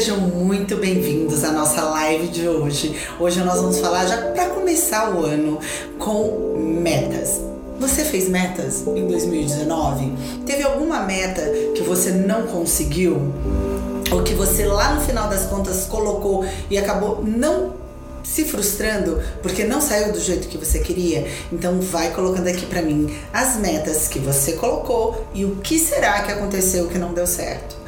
Sejam muito bem-vindos à nossa live de hoje. Hoje nós vamos falar, já para começar o ano, com metas. Você fez metas em 2019? Teve alguma meta que você não conseguiu? Ou que você lá no final das contas colocou e acabou não se frustrando porque não saiu do jeito que você queria, então vai colocando aqui para mim as metas que você colocou e o que será que aconteceu que não deu certo.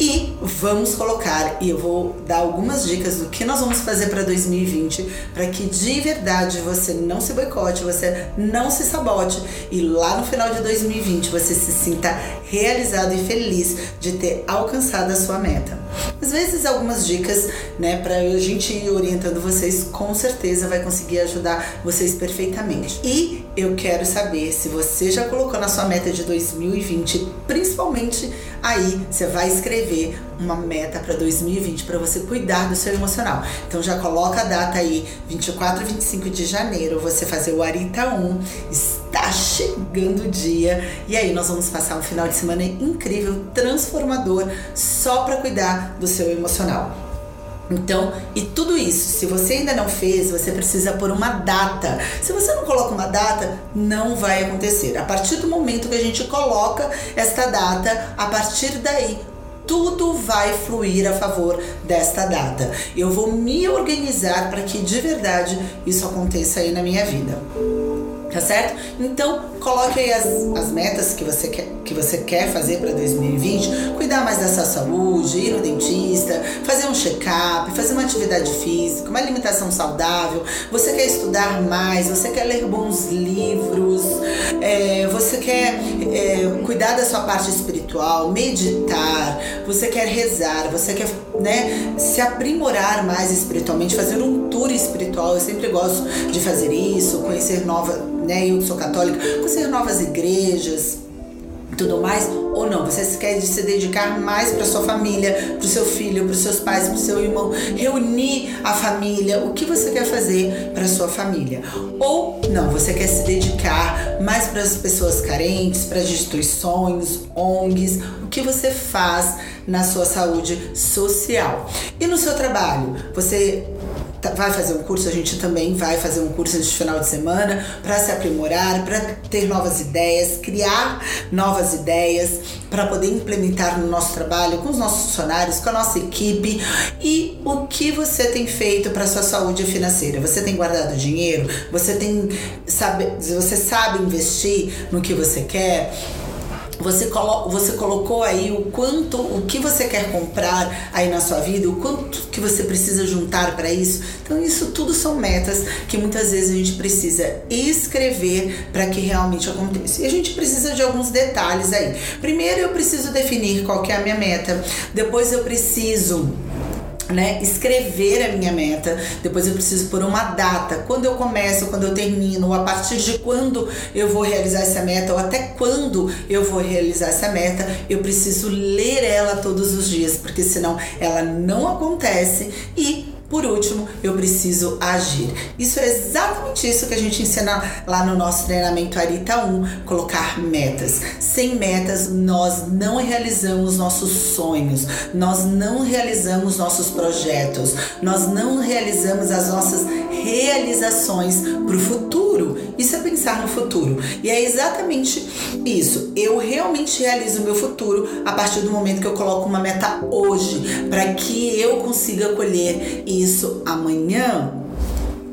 E vamos colocar, e eu vou dar algumas dicas do que nós vamos fazer para 2020 para que de verdade você não se boicote, você não se sabote e lá no final de 2020 você se sinta realizado e feliz de ter alcançado a sua meta. Às vezes algumas dicas, né, para a gente ir orientando vocês, com certeza vai conseguir ajudar vocês perfeitamente. E eu quero saber se você já colocou na sua meta de 2020, principalmente aí você vai escrever uma meta para 2020 para você cuidar do seu emocional. Então já coloca a data aí, 24 e 25 de janeiro, você fazer o Arita 1. Está chegando o dia e aí nós vamos passar um final de semana incrível, transformador, só para cuidar do seu emocional. Então, e tudo isso, se você ainda não fez, você precisa pôr uma data. Se você não coloca uma data, não vai acontecer. A partir do momento que a gente coloca esta data, a partir daí tudo vai fluir a favor desta data. Eu vou me organizar para que de verdade isso aconteça aí na minha vida. Tá certo? Então, coloque aí as, as metas que você quer, que você quer fazer para 2020. Cuidar mais da sua saúde, ir no dentista, fazer um check-up, fazer uma atividade física, uma alimentação saudável. Você quer estudar mais, você quer ler bons livros, é, você quer é, cuidar da sua parte espiritual, meditar, você quer rezar, você quer né, se aprimorar mais espiritualmente, fazer um tour espiritual. Eu sempre gosto de fazer isso, conhecer nova né? Eu sou católica, conhecer novas igrejas, tudo mais, ou não, você quer se dedicar mais para sua família, para o seu filho, para os seus pais, para o seu irmão, reunir a família, o que você quer fazer para sua família? Ou não, você quer se dedicar mais para as pessoas carentes, para as instituições, ONGs, o que você faz na sua saúde social? E no seu trabalho, você vai fazer um curso, a gente também vai fazer um curso de final de semana para se aprimorar, para ter novas ideias, criar novas ideias para poder implementar no nosso trabalho com os nossos funcionários, com a nossa equipe e o que você tem feito para sua saúde financeira. Você tem guardado dinheiro? Você tem sabe, você sabe investir no que você quer? Você, colo você colocou aí o quanto, o que você quer comprar aí na sua vida, o quanto que você precisa juntar para isso. Então, isso tudo são metas que muitas vezes a gente precisa escrever para que realmente aconteça. E a gente precisa de alguns detalhes aí. Primeiro, eu preciso definir qual que é a minha meta. Depois, eu preciso né, escrever a minha meta, depois eu preciso pôr uma data, quando eu começo, quando eu termino, a partir de quando eu vou realizar essa meta, ou até quando eu vou realizar essa meta, eu preciso ler ela todos os dias, porque senão ela não acontece e por último, eu preciso agir. Isso é exatamente isso que a gente ensina lá no nosso treinamento Arita 1, colocar metas. Sem metas, nós não realizamos nossos sonhos, nós não realizamos nossos projetos, nós não realizamos as nossas realizações para o futuro. Isso é pensar no futuro. E é exatamente isso. Eu realmente realizo o meu futuro a partir do momento que eu coloco uma meta hoje, para que eu consiga colher isso amanhã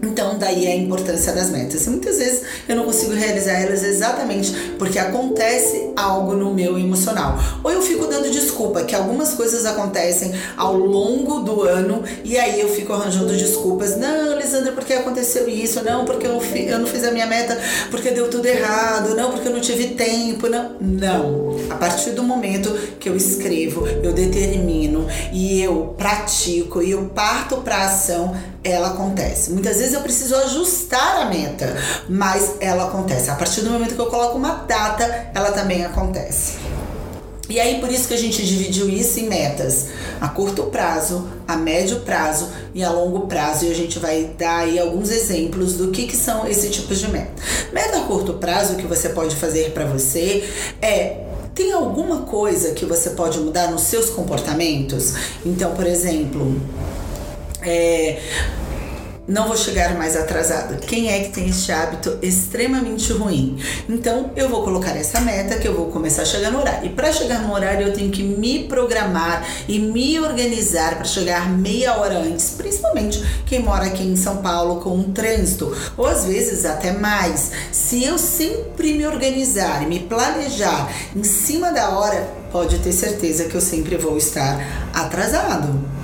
então, daí a importância das metas. E muitas vezes eu não consigo realizar elas exatamente porque acontece algo no meu emocional. Ou eu fico dando desculpa que algumas coisas acontecem ao longo do ano e aí eu fico arranjando desculpas. Não, Lisandra, porque aconteceu isso? Não, porque eu, eu não fiz a minha meta porque deu tudo errado. Não, porque eu não tive tempo. Não. Não. A partir do momento que eu escrevo, eu determino e eu pratico e eu parto para ação, ela acontece. Muitas vezes eu preciso ajustar a meta, mas ela acontece. A partir do momento que eu coloco uma data, ela também acontece. E aí por isso que a gente dividiu isso em metas a curto prazo, a médio prazo e a longo prazo. E a gente vai dar aí alguns exemplos do que, que são esses tipos de meta. Meta a curto prazo que você pode fazer para você é Tem alguma coisa que você pode mudar nos seus comportamentos? Então, por exemplo, é, não vou chegar mais atrasado. Quem é que tem este hábito extremamente ruim? Então eu vou colocar essa meta que eu vou começar a chegar no horário. E para chegar no horário eu tenho que me programar e me organizar para chegar meia hora antes, principalmente quem mora aqui em São Paulo com um trânsito, ou às vezes até mais. Se eu sempre me organizar e me planejar em cima da hora, pode ter certeza que eu sempre vou estar atrasado.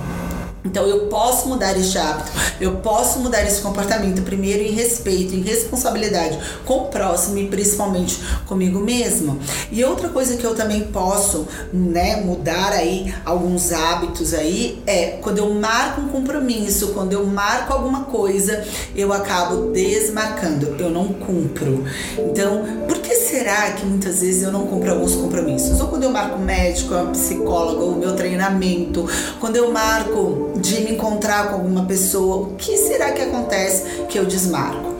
Então eu posso mudar este hábito, eu posso mudar esse comportamento primeiro em respeito, em responsabilidade com o próximo e principalmente comigo mesmo. E outra coisa que eu também posso, né, mudar aí alguns hábitos aí é quando eu marco um compromisso, quando eu marco alguma coisa, eu acabo desmarcando, eu não cumpro. Então, por que será que muitas vezes eu não cumpro alguns compromissos? Ou quando eu marco médico, uma psicóloga, o meu treinamento, quando eu marco de me encontrar com alguma pessoa, o que será que acontece que eu desmarco?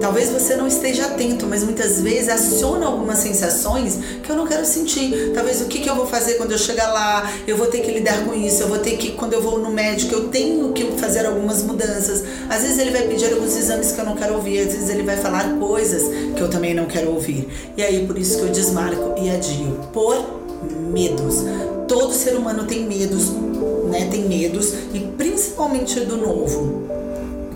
Talvez você não esteja atento, mas muitas vezes aciona algumas sensações que eu não quero sentir. Talvez o que, que eu vou fazer quando eu chegar lá, eu vou ter que lidar com isso, eu vou ter que, quando eu vou no médico, eu tenho que fazer algumas mudanças. Às vezes ele vai pedir alguns exames que eu não quero ouvir, às vezes ele vai falar coisas que eu também não quero ouvir. E aí por isso que eu desmarco e adio. Por medos. Todo ser humano tem medos, né? Tem medos e principalmente do novo.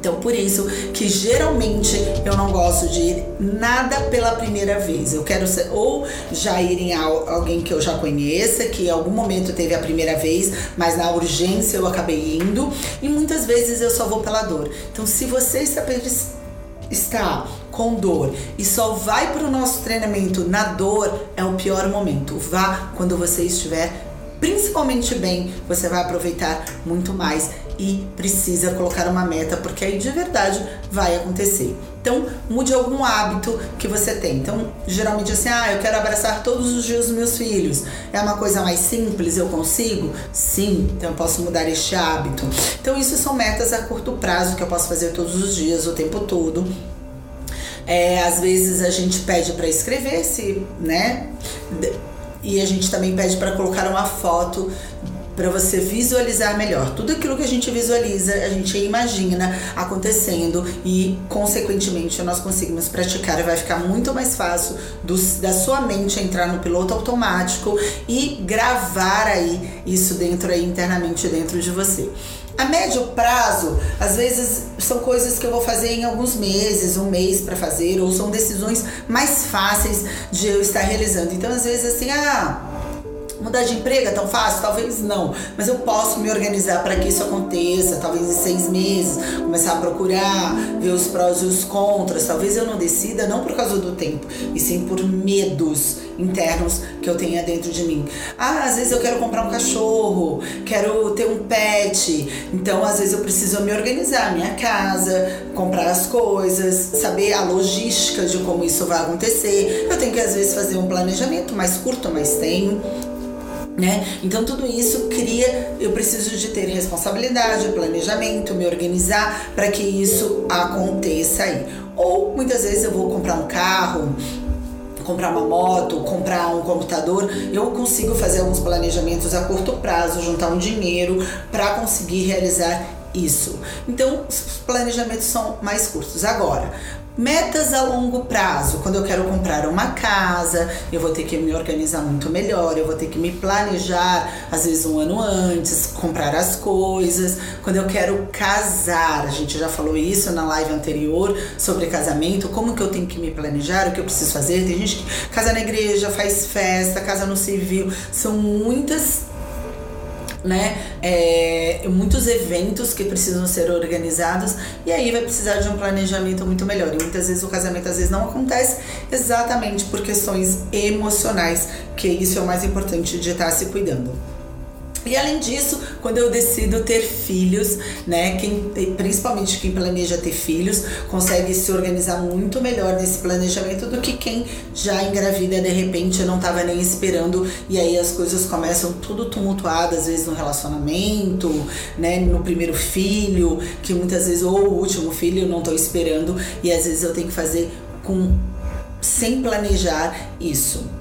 Então, por isso que geralmente eu não gosto de ir nada pela primeira vez. Eu quero ser, ou já ir em alguém que eu já conheça, que em algum momento teve a primeira vez, mas na urgência eu acabei indo. E muitas vezes eu só vou pela dor. Então, se você está, está com dor e só vai para o nosso treinamento na dor, é o pior momento. Vá quando você estiver principalmente bem, você vai aproveitar muito mais e precisa colocar uma meta, porque aí de verdade vai acontecer. Então, mude algum hábito que você tem. Então, geralmente assim, ah, eu quero abraçar todos os dias os meus filhos. É uma coisa mais simples, eu consigo? Sim, então eu posso mudar este hábito. Então, isso são metas a curto prazo que eu posso fazer todos os dias, o tempo todo. É, às vezes a gente pede para escrever, se, né? E a gente também pede para colocar uma foto para você visualizar melhor. Tudo aquilo que a gente visualiza, a gente imagina acontecendo e, consequentemente, nós conseguimos praticar e vai ficar muito mais fácil do, da sua mente entrar no piloto automático e gravar aí isso dentro aí internamente dentro de você. A médio prazo, às vezes são coisas que eu vou fazer em alguns meses, um mês para fazer, ou são decisões mais fáceis de eu estar realizando. Então, às vezes, assim, ah Mudar de emprego é tão fácil? Talvez não, mas eu posso me organizar para que isso aconteça. Talvez em seis meses, começar a procurar, ver os prós e os contras. Talvez eu não decida, não por causa do tempo, e sim por medos internos que eu tenha dentro de mim. Ah, às vezes eu quero comprar um cachorro, quero ter um pet, então às vezes eu preciso me organizar, minha casa, comprar as coisas, saber a logística de como isso vai acontecer. Eu tenho que às vezes fazer um planejamento mais curto, mas tenho né? Então tudo isso cria, eu preciso de ter responsabilidade, planejamento, me organizar para que isso aconteça aí. Ou muitas vezes eu vou comprar um carro, comprar uma moto, comprar um computador, eu consigo fazer alguns planejamentos a curto prazo, juntar um dinheiro para conseguir realizar isso. Então, os planejamentos são mais curtos. Agora, Metas a longo prazo, quando eu quero comprar uma casa, eu vou ter que me organizar muito melhor, eu vou ter que me planejar, às vezes um ano antes, comprar as coisas. Quando eu quero casar, a gente já falou isso na live anterior sobre casamento, como que eu tenho que me planejar, o que eu preciso fazer. Tem gente que casa na igreja, faz festa, casa no civil, são muitas né? É, muitos eventos que precisam ser organizados e aí vai precisar de um planejamento muito melhor. E muitas vezes o casamento às vezes não acontece exatamente por questões emocionais, que isso é o mais importante de estar se cuidando. E além disso, quando eu decido ter filhos, né, quem, principalmente quem planeja ter filhos, consegue se organizar muito melhor nesse planejamento do que quem já engravida de repente não estava nem esperando e aí as coisas começam tudo tumultuadas, às vezes no relacionamento, né, no primeiro filho, que muitas vezes ou o último filho eu não estou esperando e às vezes eu tenho que fazer com sem planejar isso.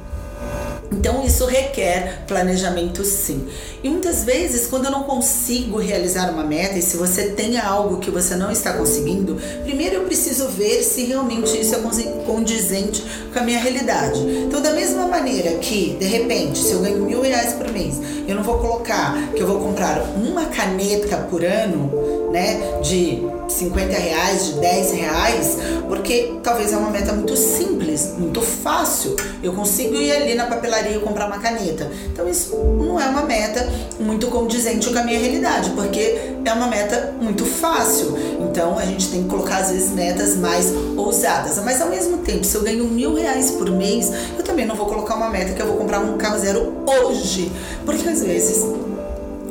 Então isso requer planejamento sim. E muitas vezes, quando eu não consigo realizar uma meta, e se você tem algo que você não está conseguindo, primeiro eu preciso ver se realmente isso é condizente com a minha realidade. Então, da mesma maneira que, de repente, se eu ganho mil reais por mês, eu não vou colocar que eu vou comprar uma caneta por ano, né, de 50 reais, de 10 reais, porque talvez é uma meta muito simples, muito fácil. Eu consigo ir ali na papelaria e comprar uma caneta. Então isso não é uma meta muito condizente com a minha realidade, porque é uma meta muito fácil. Então a gente tem que colocar às vezes metas mais ousadas. Mas ao mesmo tempo, se eu ganho mil reais por mês, eu também não vou colocar uma meta que eu vou comprar um carro zero hoje, porque às vezes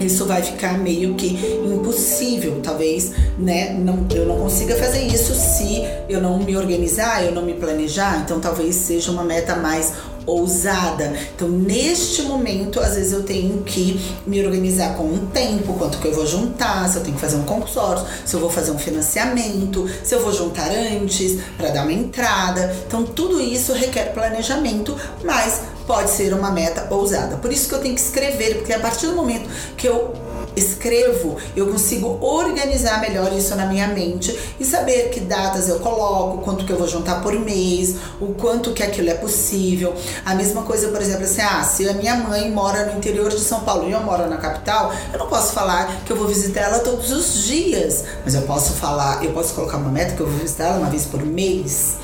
isso vai ficar meio que impossível, talvez, né? Não, eu não consiga fazer isso se eu não me organizar, eu não me planejar. Então, talvez seja uma meta mais ousada. Então, neste momento, às vezes eu tenho que me organizar com um tempo, quanto que eu vou juntar, se eu tenho que fazer um consórcio, se eu vou fazer um financiamento, se eu vou juntar antes para dar uma entrada. Então, tudo isso requer planejamento, mas pode ser uma meta ousada. Por isso que eu tenho que escrever, porque a partir do momento que eu escrevo, eu consigo organizar melhor isso na minha mente e saber que datas eu coloco, quanto que eu vou juntar por mês, o quanto que aquilo é possível. A mesma coisa, por exemplo, assim, ah, se a minha mãe mora no interior de São Paulo e eu moro na capital, eu não posso falar que eu vou visitar ela todos os dias, mas eu posso falar, eu posso colocar uma meta que eu vou visitar ela uma vez por mês.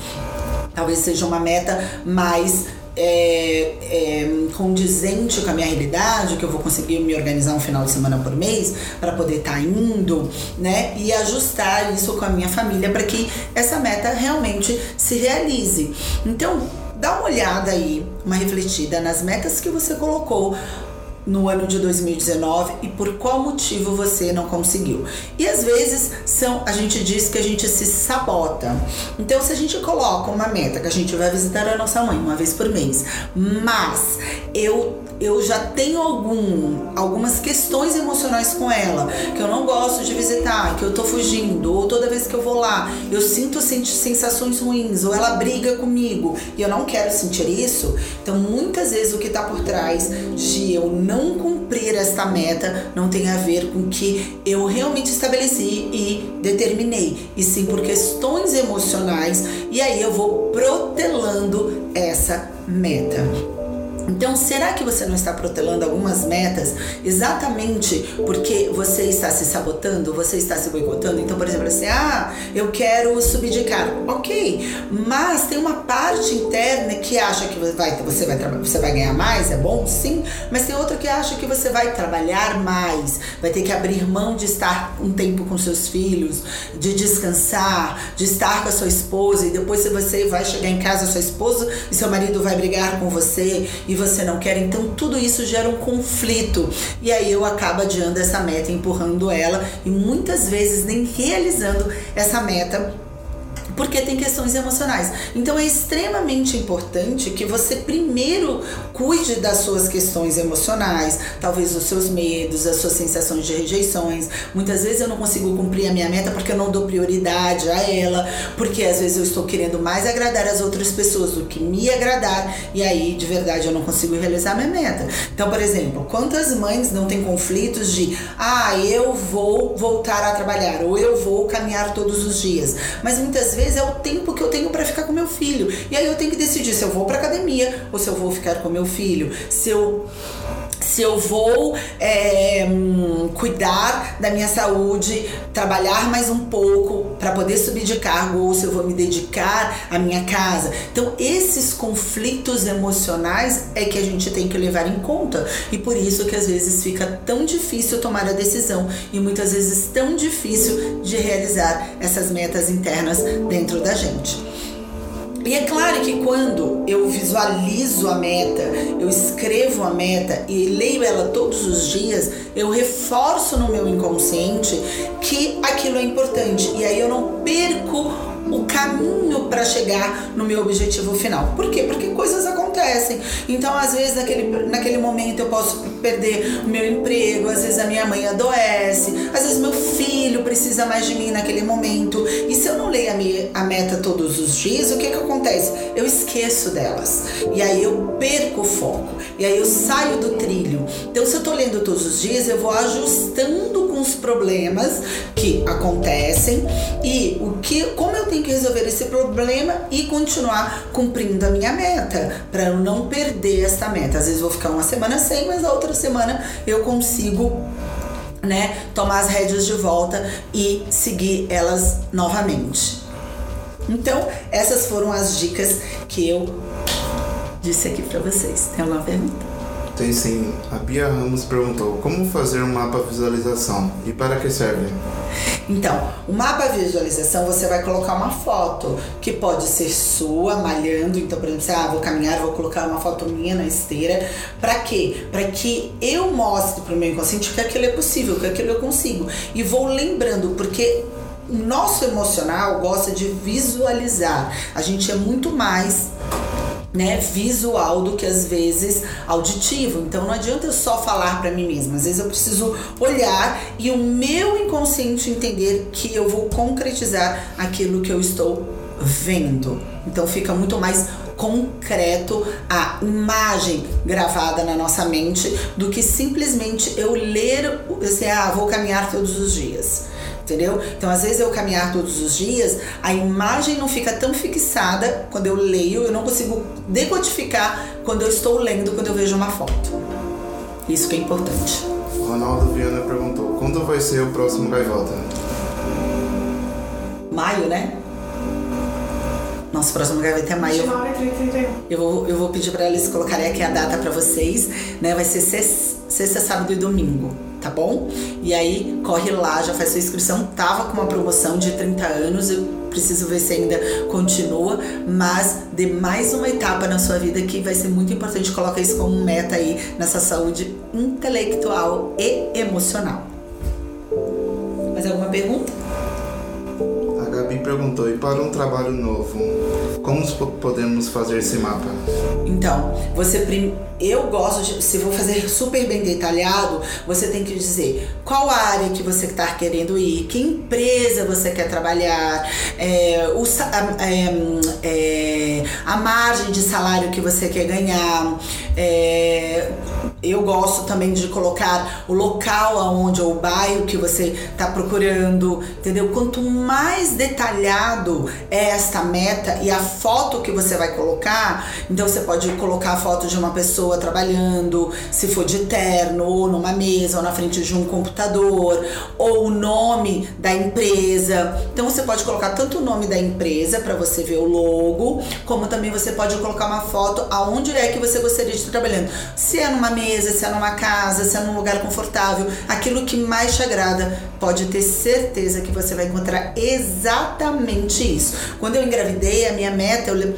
Talvez seja uma meta mais é, é, condizente com a minha realidade, que eu vou conseguir me organizar um final de semana por mês para poder estar tá indo, né? E ajustar isso com a minha família para que essa meta realmente se realize. Então, dá uma olhada aí, uma refletida nas metas que você colocou no ano de 2019 e por qual motivo você não conseguiu. E às vezes são, a gente diz que a gente se sabota. Então, se a gente coloca uma meta que a gente vai visitar a nossa mãe uma vez por mês, mas eu eu já tenho algum, algumas questões emocionais com ela, que eu não gosto de visitar, que eu tô fugindo, ou toda vez que eu vou lá, eu sinto sensações ruins, ou ela briga comigo e eu não quero sentir isso. Então, muitas vezes o que tá por trás de eu não cumprir esta meta não tem a ver com que eu realmente estabeleci e determinei, e sim por questões emocionais, e aí eu vou protelando essa meta. Então, será que você não está protelando algumas metas exatamente porque você está se sabotando, você está se boicotando? Então, por exemplo, assim, ah, eu quero subir de cargo. Ok, mas tem uma parte interna que acha que vai, você, vai, você vai ganhar mais, é bom? Sim, mas tem outra que acha que você vai trabalhar mais, vai ter que abrir mão de estar um tempo com seus filhos, de descansar, de estar com a sua esposa e depois você vai chegar em casa, sua esposa e seu marido vai brigar com você e você não quer. Então tudo isso gera um conflito. E aí eu acabo adiando essa meta, empurrando ela e muitas vezes nem realizando essa meta porque tem questões emocionais. Então é extremamente importante que você primeiro cuide das suas questões emocionais, talvez os seus medos, as suas sensações de rejeições. Muitas vezes eu não consigo cumprir a minha meta porque eu não dou prioridade a ela, porque às vezes eu estou querendo mais agradar as outras pessoas do que me agradar e aí de verdade eu não consigo realizar a minha meta. Então, por exemplo, quantas mães não têm conflitos de ah, eu vou voltar a trabalhar ou eu vou caminhar todos os dias, mas muitas vezes é o tempo que eu tenho para ficar com meu filho. E aí eu tenho que decidir se eu vou para academia ou se eu vou ficar com meu filho, se eu se eu vou é, cuidar da minha saúde, trabalhar mais um pouco para poder subir de cargo ou se eu vou me dedicar à minha casa. Então, esses conflitos emocionais é que a gente tem que levar em conta e por isso que às vezes fica tão difícil tomar a decisão e muitas vezes tão difícil de realizar essas metas internas dentro da gente. E é claro que quando eu visualizo a meta, eu escrevo a meta e leio ela todos os dias, eu reforço no meu inconsciente que aquilo é importante. E aí eu não perco o caminho para chegar no meu objetivo final. Por quê? Porque coisas acontecem. Então, às vezes, naquele, naquele momento eu posso perder o meu emprego, às vezes a minha mãe adoece, às vezes meu filho precisa mais de mim naquele momento. E se eu não leio a, minha, a meta todos os dias, o que que acontece? Eu esqueço delas. E aí eu perco o foco. E aí eu saio do trilho. Então, se eu tô lendo todos os dias, eu vou ajustando com problemas que acontecem e o que, como eu tenho que resolver esse problema e continuar cumprindo a minha meta, para eu não perder essa meta. Às vezes vou ficar uma semana sem, mas a outra semana eu consigo né, tomar as rédeas de volta e seguir elas novamente. Então, essas foram as dicas que eu disse aqui para vocês. Tem alguma pergunta? Tem sim. A Bia Ramos perguntou como fazer um mapa visualização e para que serve? Então, o mapa visualização você vai colocar uma foto que pode ser sua malhando. Então, por exemplo, você, ah, vou caminhar, vou colocar uma foto minha na esteira. Para quê? Para que eu mostre para o meu inconsciente que aquilo é possível, que aquilo eu consigo. E vou lembrando, porque o nosso emocional gosta de visualizar. A gente é muito mais né, visual do que às vezes auditivo. Então não adianta eu só falar para mim mesma. Às vezes eu preciso olhar e o meu inconsciente entender que eu vou concretizar aquilo que eu estou vendo. Então fica muito mais concreto a imagem gravada na nossa mente do que simplesmente eu ler, assim, ah, vou caminhar todos os dias entendeu? Então, às vezes eu caminhar todos os dias, a imagem não fica tão fixada quando eu leio, eu não consigo decodificar quando eu estou lendo, quando eu vejo uma foto. Isso que é importante. Ronaldo Viana perguntou: quando vai ser o próximo Gaivota? Maio, né? Nosso próximo Gaivota é maio. Eu vou, eu vou pedir para eles colocarem aqui a data para vocês, né? Vai ser sexta, sábado e domingo tá bom? E aí corre lá, já faz sua inscrição. Tava com uma promoção de 30 anos, eu preciso ver se ainda continua, mas dê mais uma etapa na sua vida que vai ser muito importante. Coloca isso como meta aí nessa saúde intelectual e emocional. Mais alguma pergunta? Gabi perguntou: e para um trabalho novo, como podemos fazer esse mapa? Então, você eu gosto de, se vou fazer super bem detalhado, você tem que dizer qual área que você está querendo ir, que empresa você quer trabalhar, é, o, a, é, é, a margem de salário que você quer ganhar. É, eu gosto também de colocar o local aonde ou o bairro que você está procurando, entendeu? Quanto mais detalhado é esta meta e a foto que você vai colocar, então você pode colocar a foto de uma pessoa pessoa trabalhando, se for de terno, ou numa mesa, ou na frente de um computador, ou o nome da empresa. Então você pode colocar tanto o nome da empresa para você ver o logo, como também você pode colocar uma foto aonde é que você gostaria de estar trabalhando. Se é numa mesa, se é numa casa, se é num lugar confortável, aquilo que mais te agrada, pode ter certeza que você vai encontrar exatamente isso. Quando eu engravidei, a minha meta, eu,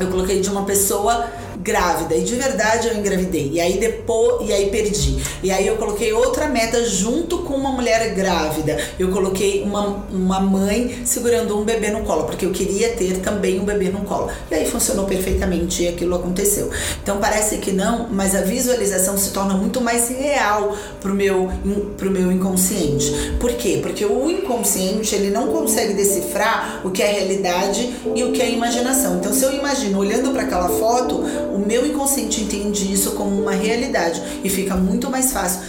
eu coloquei de uma pessoa grávida. E de verdade eu engravidei. E aí depois, e aí perdi. E aí eu coloquei outra meta junto com uma mulher grávida. Eu coloquei uma, uma mãe segurando um bebê no colo, porque eu queria ter também um bebê no colo. E aí funcionou perfeitamente e aquilo aconteceu. Então parece que não, mas a visualização se torna muito mais real pro meu, pro meu inconsciente. Por quê? Porque o inconsciente ele não consegue decifrar o que é realidade e o que é imaginação. Então se eu imagino olhando para aquela foto, o meu inconsciente entende isso como uma realidade e fica muito mais fácil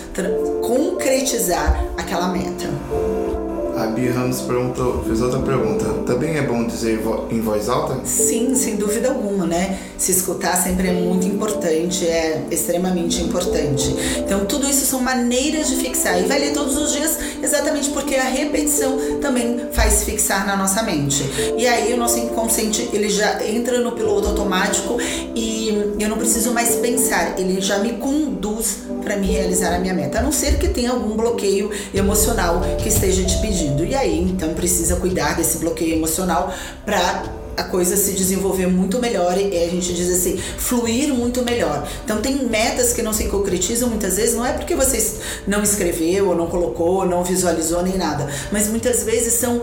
concretizar aquela meta. A Bia Ramos perguntou, fez outra pergunta. Também é bom dizer em voz alta? Sim, sem dúvida alguma, né? Se escutar sempre é muito importante, é extremamente importante. Então, tudo isso são maneiras de fixar. E vai ler todos os dias exatamente porque a repetição também faz fixar na nossa mente. E aí o nosso inconsciente, ele já entra no piloto automático e eu não preciso mais pensar, ele já me conduz para me realizar a minha meta. A não ser que tenha algum bloqueio emocional que esteja te pedindo. E aí, então, precisa cuidar desse bloqueio emocional para a coisa se desenvolver muito melhor e a gente diz assim, fluir muito melhor. Então tem metas que não se concretizam muitas vezes, não é porque você não escreveu, ou não colocou, ou não visualizou nem nada, mas muitas vezes são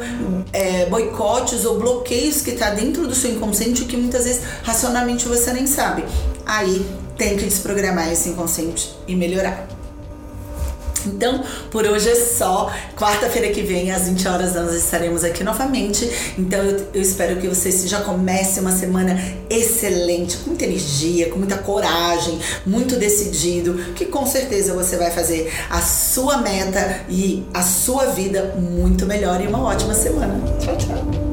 é, boicotes ou bloqueios que está dentro do seu inconsciente que muitas vezes racionalmente você nem sabe. Aí tem que desprogramar esse inconsciente e melhorar. Então, por hoje é só. Quarta-feira que vem, às 20 horas, nós estaremos aqui novamente. Então, eu, eu espero que você já comece uma semana excelente, com muita energia, com muita coragem, muito decidido, que com certeza você vai fazer a sua meta e a sua vida muito melhor e uma ótima semana. Tchau, tchau.